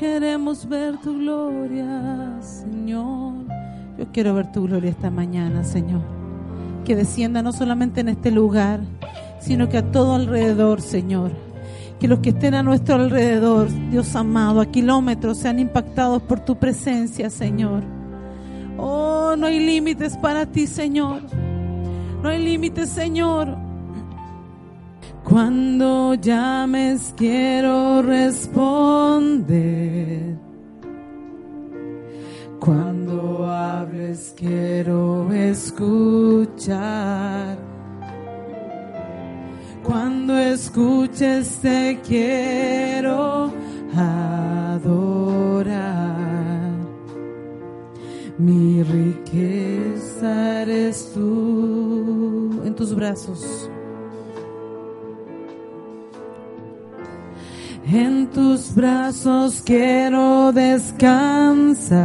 Queremos ver tu gloria, Señor. Yo quiero ver tu gloria esta mañana, Señor. Que descienda no solamente en este lugar, sino que a todo alrededor, Señor. Que los que estén a nuestro alrededor, Dios amado, a kilómetros, sean impactados por tu presencia, Señor. Oh, no hay límites para ti, Señor. No hay límites, Señor. Cuando llames quiero responder. Cuando hables quiero escuchar. Cuando escuches te quiero adorar. Mi riqueza eres tú en tus brazos. En tus brazos quiero descansar.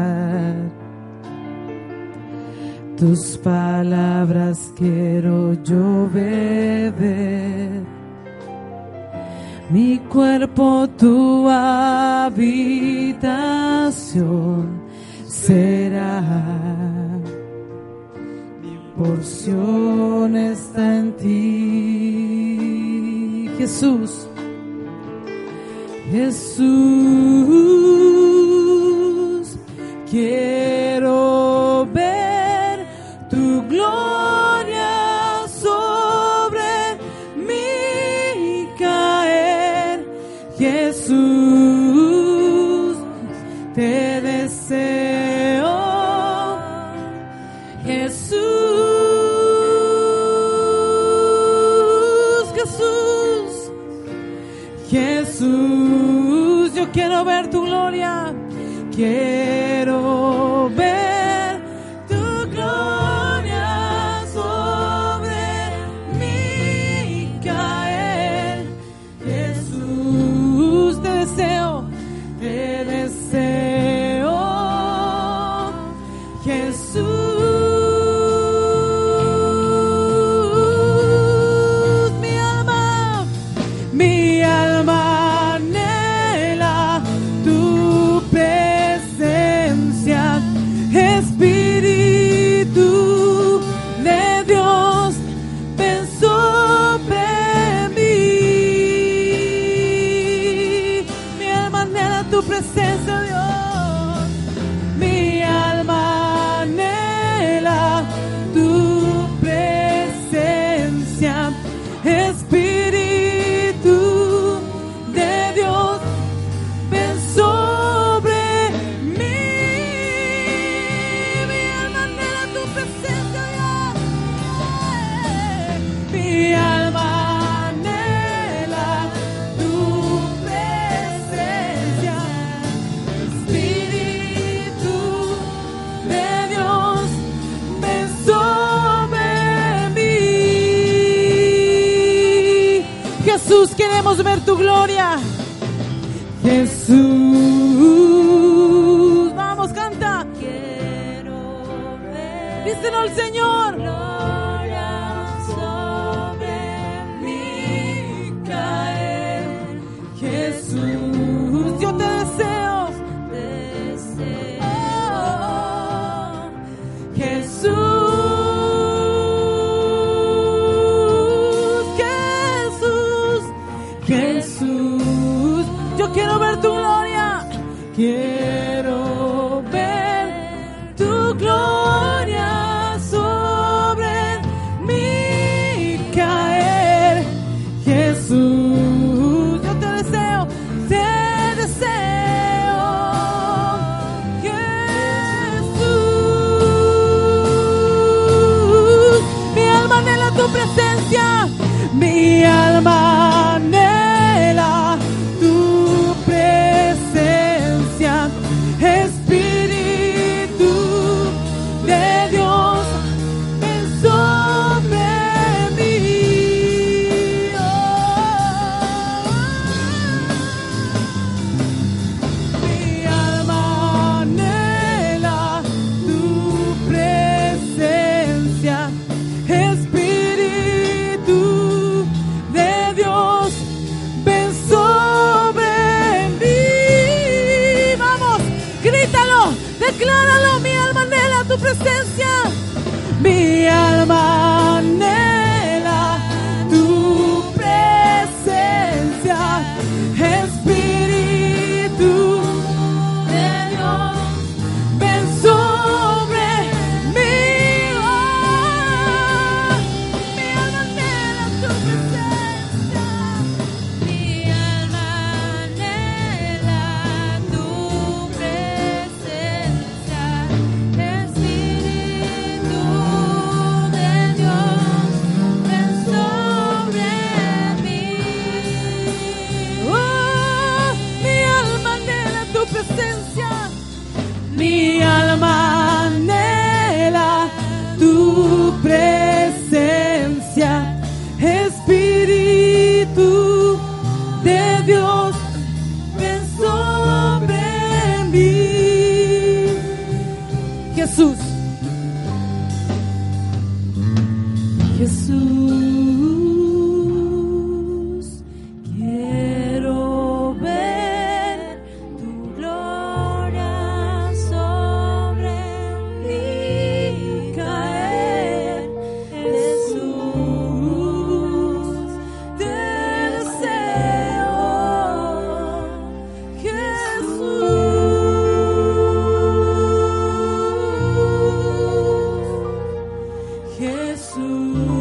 Tus palabras quiero yo beber. Mi cuerpo tu habitación será. Mi porción está en ti, Jesús. Jesús, quiero quiero ver tu gloria. Quiero ver anhela gloria. Jesús, vamos, canta. Quiero ver. Díselo al Señor. Gloria sobre mí caer. Jesús, yo te deseo. Oh, Jesús, presencia, mi alma. Presencia. Mi alma anhela tu presencia, Espíritu de Dios, ven sobre mí. Jesús. Jesús, Jesús.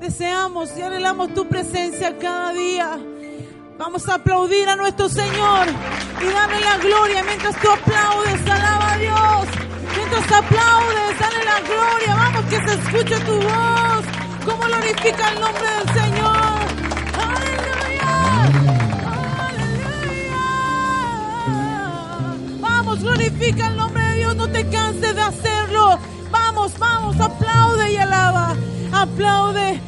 Deseamos y anhelamos tu presencia cada día. Vamos a aplaudir a nuestro Señor y darle la gloria mientras tú aplaudes, alaba a Dios. Mientras aplaudes, dale la gloria. Vamos que se escuche tu voz. Como glorifica el nombre del Señor. Aleluya. Aleluya. Vamos, glorifica el nombre de Dios. No te canses de hacerlo. Vamos, vamos, aplaude y alaba. Aplaude